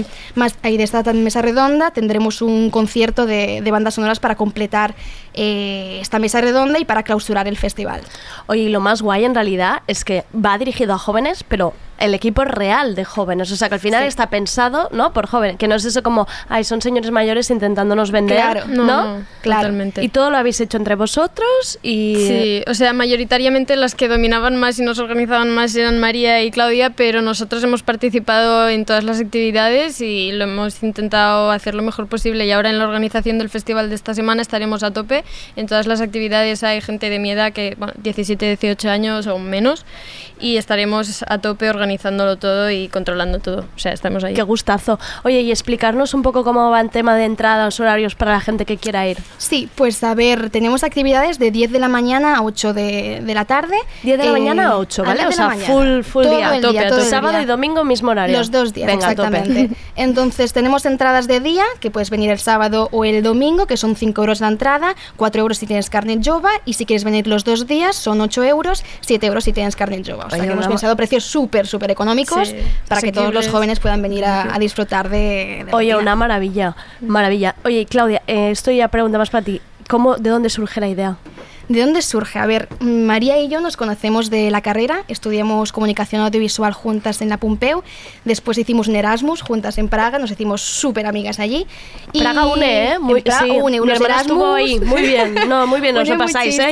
mesa redonda, tendremos un concierto de, de bandas sonoras para completar eh, esta mesa redonda y para clausurar el festival. Oye, y lo más guay en realidad es que va dirigido a jóvenes, pero el equipo real de jóvenes. O sea, que al final Sí. está pensado, ¿no? Por jóvenes. Que no es eso como, ay, son señores mayores intentándonos vender. Claro. ¿no? No, no, Claro. totalmente. Y todo lo habéis hecho entre vosotros y... Sí, o sea, mayoritariamente las que dominaban más y nos organizaban más eran María y Claudia, pero nosotros hemos participado en todas las actividades y lo hemos intentado hacer lo mejor posible. Y ahora en la organización del festival de esta semana estaremos a tope. En todas las actividades hay gente de mi edad, que bueno, 17, 18 años o menos, y estaremos a tope organizándolo todo y controlando todo. O sea, estamos ahí. Qué gustazo. Oye, y explicarnos un poco cómo va el tema de entradas, horarios para la gente que quiera ir. Sí, pues a ver, tenemos actividades de 10 de la mañana a 8 de, de la tarde. 10 de la Eh, mañana a 8, a ¿vale? 10 O sea, full, full Todo día, el tope, día, a todo el Sábado día. y domingo mismo horario. Los dos días, Venga, a tope. exactamente. Entonces, tenemos entradas de día, que puedes venir el sábado o el domingo, que son 5 euros la entrada, 4 euros si tienes carnet jova, y si quieres venir los dos días, son 8 euros, 7 euros si tienes carnet jova. O sea, Oye, que hemos pensado precios súper, súper económicos Sí, para que todos los jóvenes puedan venir a, a disfrutar de, de Oye, una maravilla, maravilla. Oye, Claudia, eh, esto ya pregunta más para ti. ¿Cómo, ¿De dónde surge la idea? ¿De dónde surge? A ver, María y yo nos conocemos de la carrera, estudiamos comunicación audiovisual juntas en la Pompeu, después hicimos un Erasmus juntas en Praga, nos hicimos súper amigas allí. Y Praga une, ¿eh? Muy, Praga sí. une, unos Erasmus. ahí. Muy bien, no, muy bien, os lo pasáis, ¿eh?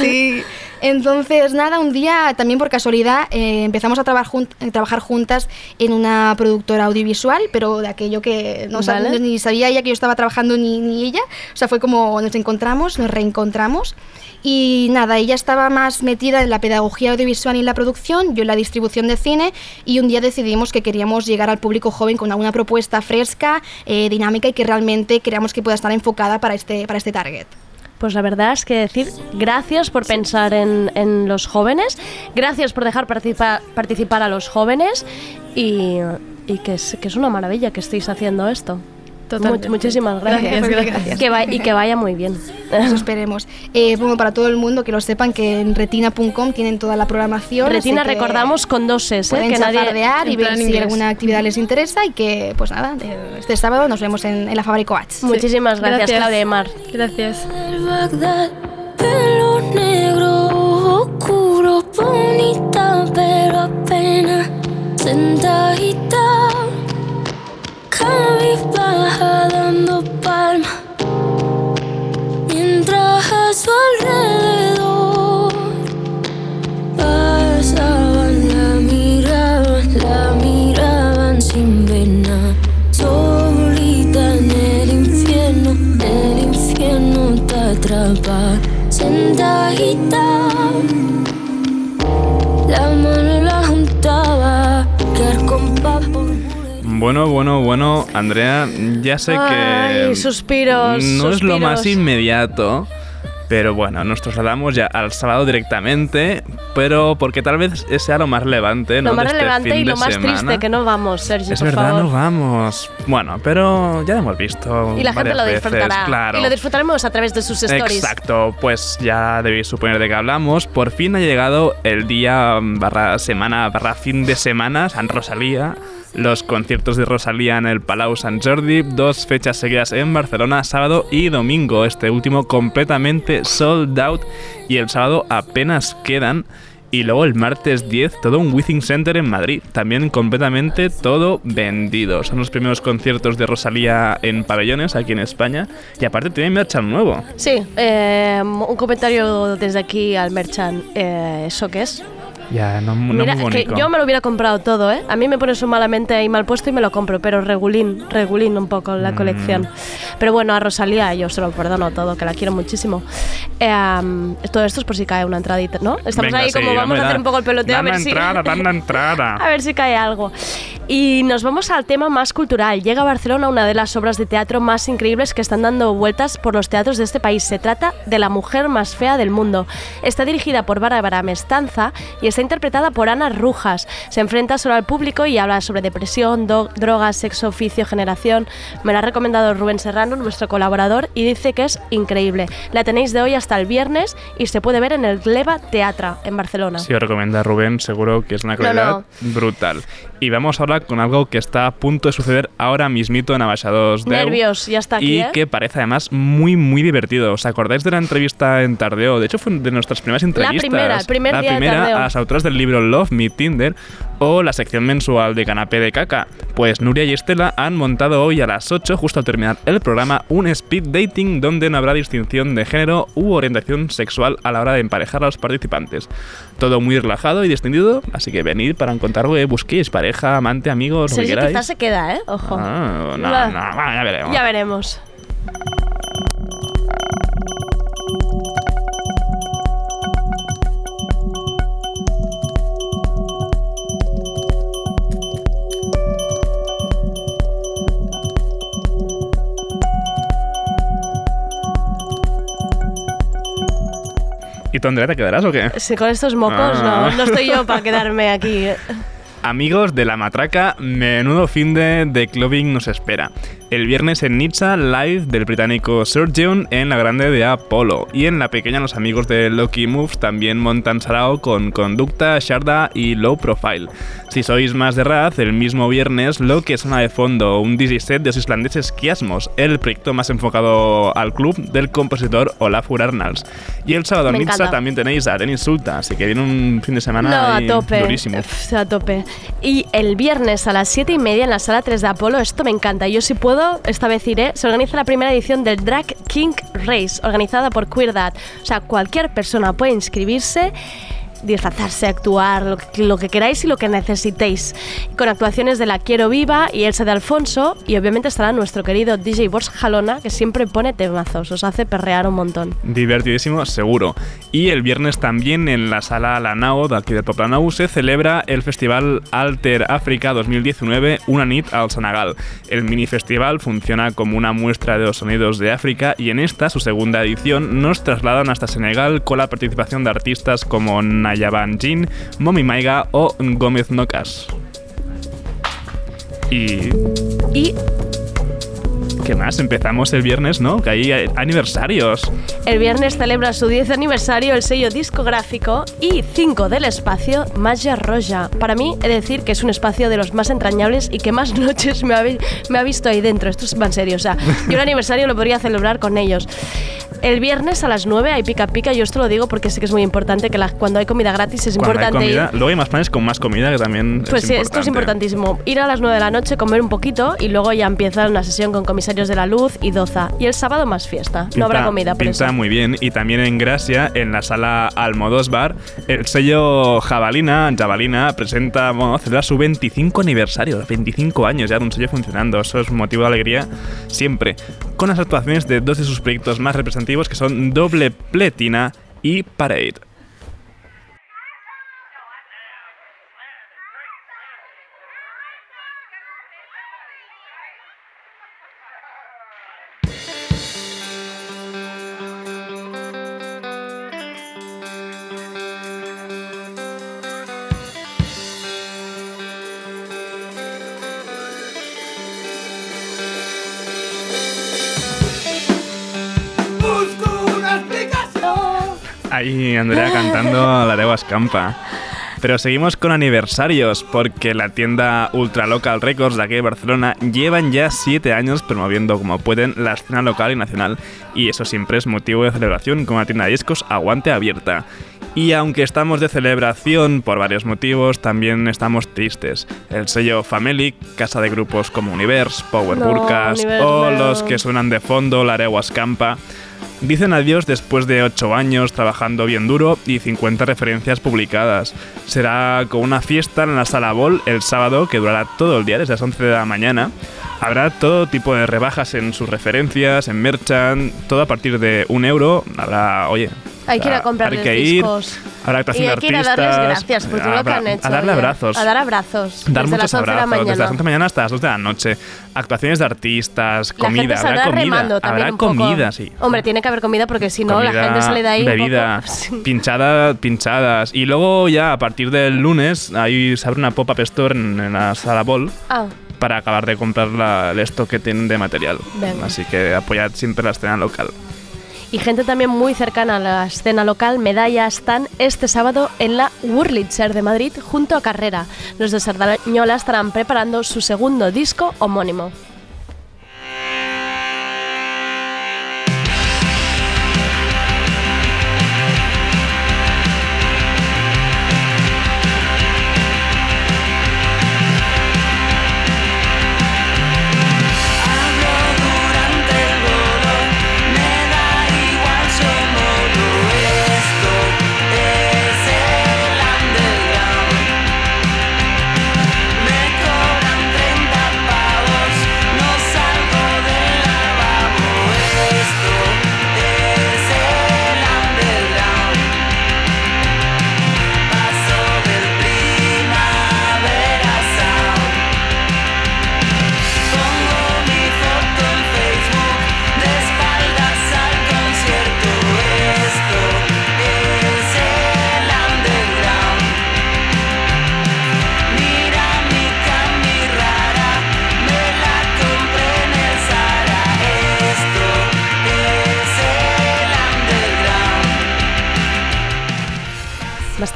Sí. Entonces, nada, un día, también por casualidad, eh, empezamos a trabajar, jun- eh, trabajar juntas en una productora audiovisual, pero de aquello que no sab- Vale. ni sabía ella que yo estaba trabajando ni, ni ella. O sea, fue como nos encontramos, nos reencontramos. Y nada, ella estaba más metida en la pedagogía audiovisual y en la producción, yo en la distribución de cine, y un día decidimos que queríamos llegar al público joven con alguna propuesta fresca, eh, dinámica y que realmente creamos que pueda estar enfocada para este, para este target. Pues la verdad es que decir gracias por pensar en, en los jóvenes, gracias por dejar participa- participar a los jóvenes y, y que, es, que es una maravilla que estéis haciendo esto. Totalmente. Mu- muchísimas gracias. Gracias, gracias. Que y que vaya muy bien. Eso esperemos. Eh, bueno, para todo el mundo que lo sepan que en retina.com tienen toda la programación. Retina recordamos con dos S, ¿eh? Que nadie... y ver si inglés. alguna actividad les interesa y que, pues nada, de- este sábado nos vemos en, en la Fábrica Coats. Muchísimas gracias, Gracias. Claudia y Mar. Gracias. Bagdad, pelo negro oscuro, bonita pero apenas sentadita, cabizbaja dando palma, Bueno, bueno, bueno, Andrea, ya sé que Ay, suspiros, no es lo más inmediato, pero bueno, nos trasladamos ya al sábado directamente, pero porque tal vez sea lo más relevante, ¿no? Lo más de este relevante fin y lo más semana. triste, que no vamos, Sergio, Es por verdad, favor. no vamos. Bueno, pero ya lo hemos visto. Y la gente lo veces, disfrutará. claro. Y lo disfrutaremos a través de sus stories. Exacto, pues ya debéis suponer de qué hablamos. Por fin ha llegado el día barra semana barra fin de semana, San Rosalía, Los conciertos de Rosalía en el Palau Sant Jordi, dos fechas seguidas en Barcelona, sábado y domingo. Este último completamente sold out y el sábado apenas quedan. Y luego el martes 10, todo un Withing Center en Madrid. También completamente todo vendido. Son los primeros conciertos de Rosalía en pabellones aquí en España. Y aparte tiene merchan nuevo. Sí, eh, un comentario desde aquí al Merchant. Eh, ¿Eso qué es? Ya, no, no Mira, muy que bonito. yo me lo hubiera comprado todo, ¿eh? A mí me pones un malamente ahí mal puesto y me lo compro, pero regulín, regulín un poco la Mm. colección. Pero bueno, a Rosalía yo se lo perdono todo, que la quiero muchísimo. Eh, am, todo esto es por si cae una entradita, ¿no? Estamos Venga, ahí sí, como vamos hombre, a hacer un poco el peloteo a ver si... entrada, entrada. A ver si cae algo. Y nos vamos al tema más cultural. Llega a Barcelona una de las obras de teatro más increíbles que están dando vueltas por los teatros de este país. Se trata de La mujer más fea del mundo. Está dirigida por Bárbara Mestanza y está interpretada por Ana Rujas. Se enfrenta solo al público y habla sobre depresión, drogas, sexo, oficio, generación. Me la ha recomendado Rubén Serrano, nuestro colaborador, y dice que es increíble. La tenéis de hoy hasta el viernes y se puede ver en el Gleba Teatra en Barcelona. Si os recomienda Rubén, seguro que es una calidad no. brutal. Y vamos ahora con algo que está a punto de suceder ahora mismito en Abaixados. Nervios, ya está aquí, Y ¿eh? que parece además muy, muy divertido. ¿Os acordáis de la entrevista en Tardeo? De hecho, fue de nuestras primeras entrevistas. primera, el primer La día de primera Tardeo. Autoras del libro Love Me Tinder o la sección mensual de Canapé de Caca. Pues Nuria y Estela han montado hoy a las 8, justo al terminar el programa, un speed dating donde no habrá distinción de género u orientación sexual a la hora de emparejar a los participantes. Todo muy relajado y distendido, así que venid para encontrar que busquéis, pareja, amante, amigos, lo que queráis. quizás se queda, ¿eh? Ojo. Ah, no, no, bueno, ya veremos. Ya veremos. ¿Y tú, Andrea, te quedarás o qué? Si con estos mocos Ah. no, no estoy yo para quedarme aquí. Amigos de la matraca, menudo fin de, de clubbing nos espera. El viernes en Nizza, live del británico Surgeon en la grande de Apollo. Y en la pequeña los amigos de Loki Moves también montan sarao con Conducta, Sharda y Low Profile. Si sois más de Raz, el mismo viernes lo que suena de fondo, un DJ set de los islandeses Kiasmos, el proyecto más enfocado al club del compositor Olafur Arnalds. Y el sábado en Nizza también tenéis a Denis Sulta, así que viene un fin de semana No, a ahí tope. durísimo. A tope. Y el viernes a las 7 y media en la sala 3 de Apolo, esto me encanta. Yo si puedo, esta vez iré. Se organiza la primera edición del Drag King Race, organizada por Queer Dad. O sea, cualquier persona puede inscribirse disfrazarse, actuar, lo que, lo que queráis y lo que necesitéis. Con actuaciones de La Quiero Viva y Elsa de Alfonso y obviamente estará nuestro querido DJ Borja Jalona que siempre pone temazos, os hace perrear un montón. Divertidísimo, seguro. Y el viernes también en la sala La Nao de aquí de Poplanau se celebra el festival Alter África 2019 Una nit al Senegal. El mini festival funciona como una muestra de los sonidos de África y en esta, su segunda edición, nos trasladan hasta Senegal con la participación de artistas como Nayaban Jin, Momi Maiga o Gómez Nocas. Y... Y ¿Qué más? Empezamos el viernes, ¿no? Que hay aniversarios. El viernes celebra su 10 aniversario el sello discográfico y 5 del espacio Magia Roja. Para mí, he de decir que es un espacio de los más entrañables y que más noches me ha, me ha visto ahí dentro. Esto es en serio. O sea, yo el aniversario lo podría celebrar con ellos. El viernes a las 9 hay pica pica. Yo esto lo digo porque sé que es muy importante que la- cuando hay comida gratis es Cuando hay importante ir. comida, luego hay más planes con más comida que también Pues es sí, esto es importantísimo. Ir a las 9 de la noche, comer un poquito y luego ya empieza una sesión con de la luz y doza. Y el sábado más fiesta. no habrá comida, por pinta eso. muy bien. Y también en Gracia, en la sala Almodós Bar, el sello Jabalina, Jabalina, presenta, bueno, celebra su 25 aniversario, 25 años ya de un sello funcionando. Eso es un motivo de alegría siempre. Con las actuaciones de dos de sus proyectos más representativos, que son Doble Pletina y Parade. Ahí Andrea cantando la Deu Escampa. Pero seguimos con aniversarios, porque la tienda Ultra Local Records de aquí de Barcelona llevan ya 7 años promoviendo como pueden la escena local y nacional, y eso siempre es motivo de celebración con una tienda de discos aguante abierta. Y aunque estamos de celebración por varios motivos, también estamos tristes. El sello Family, casa de grupos como Universe, Power No, Burkas o los que suenan de fondo, la Areguas Campa, Dicen adiós después de 8 años trabajando bien duro y 50 referencias publicadas. Será con una fiesta en la sala Ball el sábado que durará todo el día desde las 11 de la mañana. Habrá todo tipo de rebajas en sus referencias, en merchant, todo a partir de un euro. Habrá, oye, Hay que ir a ir, discos. habrá actuación y hay que ir a darles gracias por todo lo que han hecho. A darle abrazos. A dar abrazos. Dar desde muchos las 11 de la abrazos mañana. desde las 11 de la mañana hasta las 2 de la noche. Actuaciones de artistas, La gente comida, habrá comida. habrá un comida, sí. Hombre, tiene que haber comida porque si no la Comida, gente sale de ahí un bebida, poco- pinchada, pinchadas. Y luego ya a partir del lunes ahí se abre una pop-up store en, en la sala Ball Ah, para acabar de comprar la- el stock que tienen de material. Venga. Así que apoyad siempre la escena local. y gente también muy cercana a la escena local, Medalla, están este sábado en la Wurlitzer de Madrid junto a Carrera. Los de Sardañola estarán preparando su segundo disco homónimo.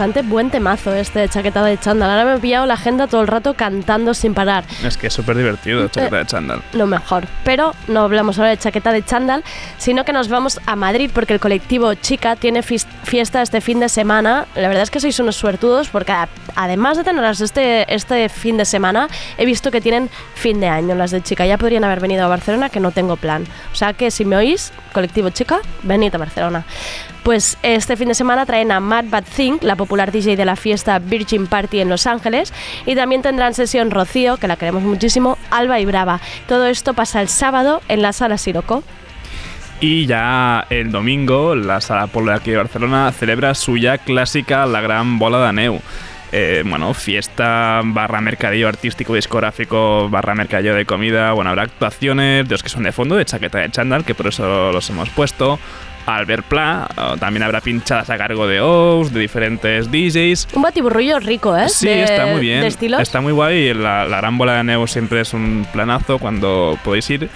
Bastante buen temazo este de chaqueta de chándal. Ahora me he pillado la agenda todo el rato cantando sin parar. Es que es súper divertido, chaqueta de chándal. lo mejor. Pero no hablamos ahora de chaqueta de chándal, sino que nos vamos a Madrid porque el colectivo Chica tiene fiesta este fin de semana. La verdad es que sois unos suertudos porque además de tenerlas este, este fin de semana, he visto que tienen fin de año las de Chica. Ya podrían haber venido a Barcelona, que no tengo plan. O sea que si me oís, colectivo Chica, venid a Barcelona. Pues este fin de semana traen a Mad Bad Thing, la popular DJ de la fiesta Virgin Party en Los Ángeles, y también tendrán sesión Rocío, que la queremos muchísimo, Alba y Brava. Todo esto pasa el sábado en la sala Siroco. Y ya el domingo, la Sala Polo de aquí de Barcelona celebra su ya clásica La Gran Bola de Neu. Eh, bueno, fiesta barra mercadillo artístico discográfico barra mercadillo de comida. Bueno, habrá actuaciones de los que son de fondo, de chaqueta de chándal, que por eso los hemos puesto. Albert Pla, eh, también habrá pinchadas a cargo de O's, de diferentes DJs. Un batiburrillo rico, ¿eh? Sí, De- está muy bien. De estilos. Está muy guay. La, la gran bola de Neu siempre es un planazo cuando podéis ir.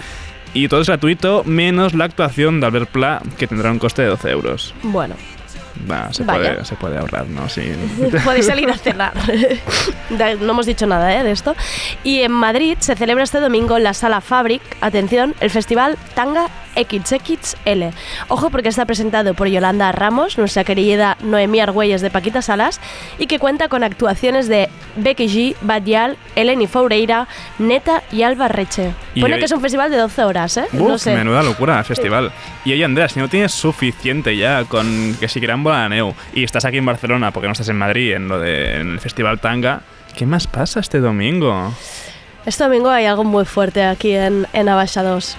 Y todo es gratuito, menos la actuación de Albert Pla, que tendrá un coste de 12 euros. Bueno, se, puede, se puede ahorrar, ¿no? Sí. podéis salir a cenar. No hemos dicho nada ¿eh? de esto. Y en Madrid se celebra este domingo en la sala Fabric, atención, el festival Tanga XXL. Ojo porque está presentado por Yolanda Ramos, nuestra querida Noemí Argüelles de Paquita Salas, y que cuenta con actuaciones de Becky G, Badial, Eleni Foureira, Neta y Alba Reche. Y Pone que es un festival de 12 horas, ¿eh? no Uf, sé. menuda locura festival. Y oye, Andrea, si no tienes suficiente ya con que si quieran bola de Neu y estás aquí en Barcelona porque no estás en Madrid en lo de en el festival Tanga, ¿qué más pasa este domingo? Este domingo hay algo muy fuerte aquí en, en Abasha 2.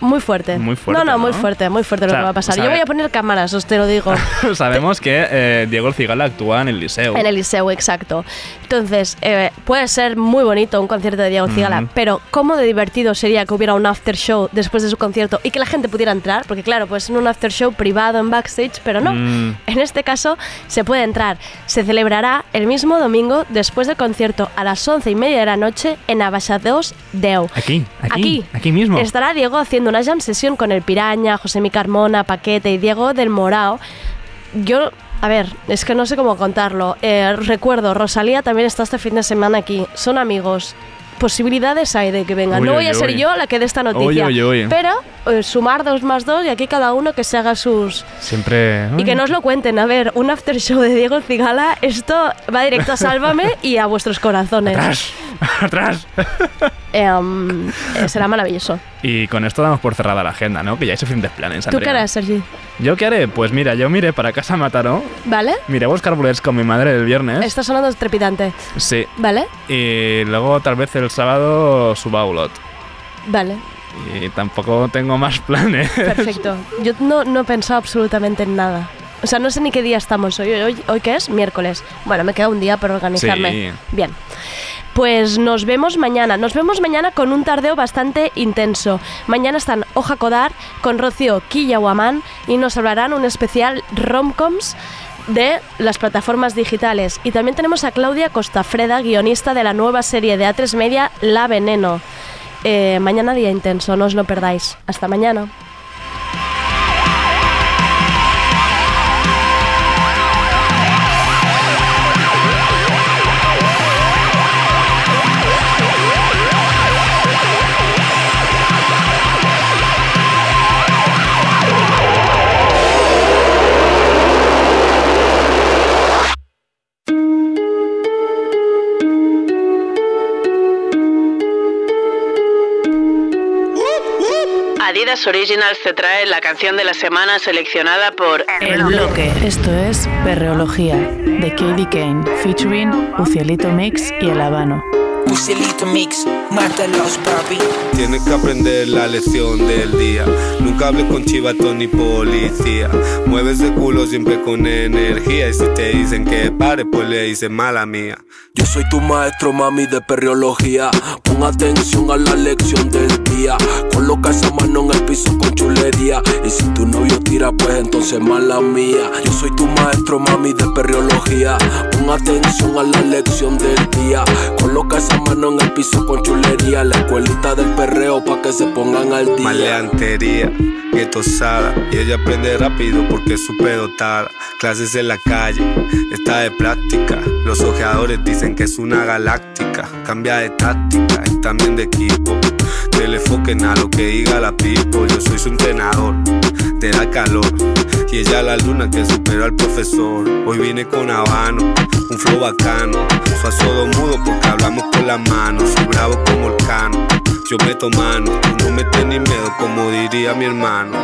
Muy fuerte. Muy fuerte, No, no, muy fuerte, muy fuerte O lo sea, que va a pasar. sabe- Yo voy a poner cámaras, os te lo digo. Sabemos que eh, Diego El Cigala actúa en el Liceo. En el Liceo, exacto. Entonces, eh, puede ser muy bonito un concierto de Diego Cigala, Ujú. pero ¿cómo de divertido sería que hubiera un after show después de su concierto y que la gente pudiera entrar? Porque claro, pues en un after show privado en backstage, pero no. Mm. En este caso, se puede entrar. Se celebrará el mismo domingo después del concierto a las once y media de la noche en 2 Deu. Aquí, aquí, Aquí. aquí mismo. Estará Diego haciendo una jam sesión con el Piraña, José Mi Carmona, Paquete y Diego del Morao. Yo A ver, es que no sé cómo contarlo. Eh, recuerdo, Rosalía también está este fin de semana aquí. Son amigos. Posibilidades hay de que vengan. No voy a ser uy. yo la que dé esta noticia. Pero eh, sumar dos más dos y aquí cada uno que se haga sus... Siempre. Y que no os lo cuenten. A ver, un after show de Diego Cigala, esto va directo a Sálvame y a vuestros corazones. Atrás, atrás. Eh, será maravilloso. Y con esto damos por cerrada la agenda, ¿no? Que ya hay suficientes planes. ¿Tú qué harás, Sergi? ¿Yo qué haré? Pues mira, yo miré para casa a Mataró. ¿Vale? Miré a buscar bolets con mi madre el viernes. Está sonando trepidante. Sí. ¿Vale? Y luego tal vez el sábado suba a Ulot. Vale. Y tampoco tengo más planes. Perfecto. Yo no, no he pensado absolutamente en nada. O sea, no sé ni qué día estamos hoy. ¿Hoy, hoy qué es? Miércoles. Bueno, me queda un día para organizarme. Sí. Bien. Pues nos vemos mañana. Nos vemos mañana con un tardeo bastante intenso. Mañana están Oja Codar con Rocío Quillahuamán y nos hablarán un especial romcoms de las plataformas digitales. Y también tenemos a Claudia Costafreda, guionista de la nueva serie de A3 Media La Veneno. Eh, mañana día intenso, no os lo perdáis. Hasta mañana. Adidas Originals te trae la canción de la semana seleccionada por El bloque. Esto es Perreología de Katie Kane, featuring Ucielito Mix y El Habano. Ucielito Mix, mátalos, papi. Tienes que aprender la lección del día. Hables con chivato ni policía. Mueves de culo siempre con energía. Y si te dicen que pare, pues le dices mala mía. Yo soy tu maestro, mami, de perreología. Pon atención a la lección del día. Coloca esa mano en el piso con chulería. Y si tu novio tira, pues entonces mala mía. Yo soy tu maestro, mami, de perreología. Atención a la lección del día. Coloca esa mano en el piso con chulería. La escuelita del perreo pa' que se pongan al día. Maleantería, tosada Y ella aprende rápido porque es súper dotada. Clases en la calle, está de práctica. Los ojeadores dicen que es una galáctica. Cambia de táctica y también de equipo. Que le enfoquen a lo que diga la pipo. Yo soy su entrenador, te da calor. Y ella la luna que superó al profesor. Hoy vine con habano, un flow bacano. Soy todo mudo porque hablamos con las manos. Soy bravo como el cano. Yo meto mano, tú no metes ni miedo como diría mi hermano.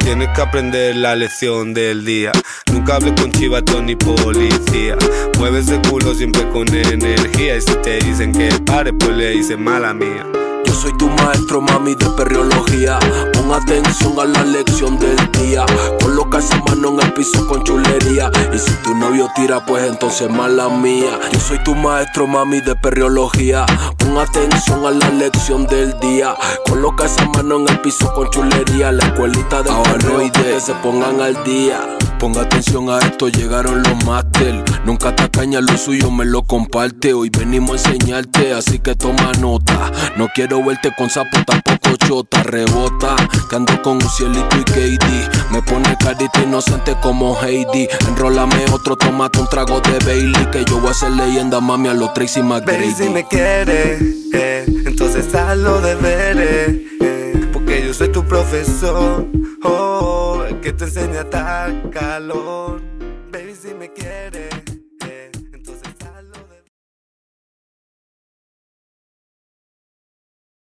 Tienes que aprender la lección del día. Nunca hables con chivato ni policía. Mueves de culo siempre con energía. Y si te dicen que pare, pues le dices mala mía. Yo soy tu maestro, mami, de perreología. Pon atención a la lección del día. Coloca esa mano en el piso con chulería. Y si tu novio tira, pues entonces mala mía. Yo soy tu maestro, mami, de perreología. Pon atención a la lección del día. Coloca esa mano en el piso con chulería. La escuelita de perreo que se pongan al día. Ponga atención a esto, llegaron los máster. Nunca tacaña, lo suyo me lo comparte. Hoy venimos a enseñarte, así que toma nota. No quiero verte con sapo, tampoco chota. Rebota, que ando con un cielito y Katie. Me pone carita inocente como Heidi. Enrólame otro, tomate un trago de Bailey. Que yo voy a ser leyenda, mami, a los Tracy Baby, si McGrady. me quieres, eh, entonces haz los deberes. eh, porque yo soy tu profesor, oh, que te enseña a dar calor. Baby, si me quieres.